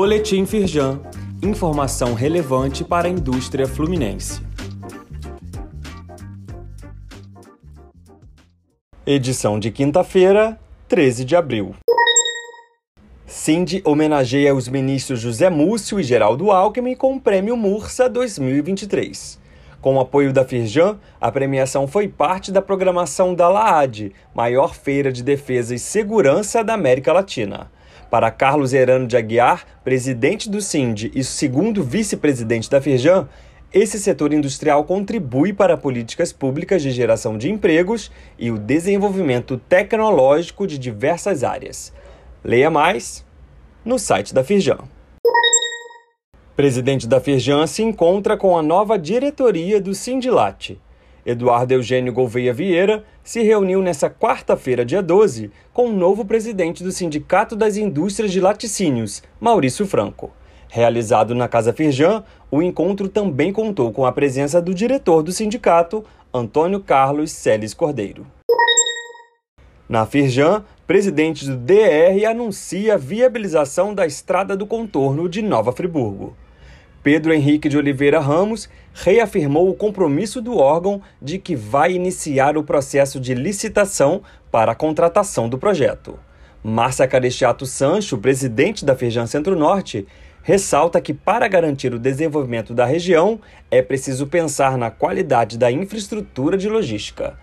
Boletim Firjan. Informação relevante para a indústria fluminense. Edição de quinta-feira, 13 de abril. Cindy homenageia os ministros José Múcio e Geraldo Alckmin com o Prêmio Mursa 2023. Com o apoio da Firjan, a premiação foi parte da programação da LAAD, maior feira de defesa e segurança da América Latina. Para Carlos Herano de Aguiar, presidente do Cindy e segundo vice-presidente da Firjan, esse setor industrial contribui para políticas públicas de geração de empregos e o desenvolvimento tecnológico de diversas áreas. Leia mais no site da Firjan. Presidente da Firjan se encontra com a nova diretoria do Sindilate. Eduardo Eugênio Gouveia Vieira se reuniu nesta quarta-feira, dia 12, com o novo presidente do Sindicato das Indústrias de Laticínios, Maurício Franco. Realizado na Casa Firjan, o encontro também contou com a presença do diretor do sindicato, Antônio Carlos Celes Cordeiro. Na Firjan, presidente do DR anuncia a viabilização da estrada do contorno de Nova Friburgo. Pedro Henrique de Oliveira Ramos reafirmou o compromisso do órgão de que vai iniciar o processo de licitação para a contratação do projeto. Márcia Carestiato Sancho, presidente da Feijão Centro-Norte, ressalta que para garantir o desenvolvimento da região é preciso pensar na qualidade da infraestrutura de logística.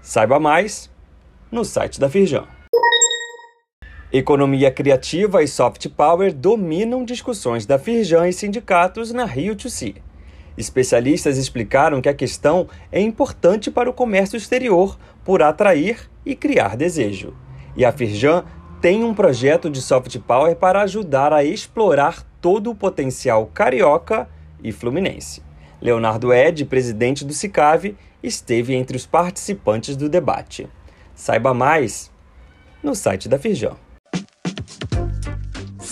Saiba mais no site da Firjan. Economia criativa e soft power dominam discussões da Firjan e sindicatos na Rio 2 Especialistas explicaram que a questão é importante para o comércio exterior por atrair e criar desejo. E a Firjan tem um projeto de soft power para ajudar a explorar todo o potencial carioca e fluminense. Leonardo Ed, presidente do Cicave, esteve entre os participantes do debate. Saiba mais no site da Firjan.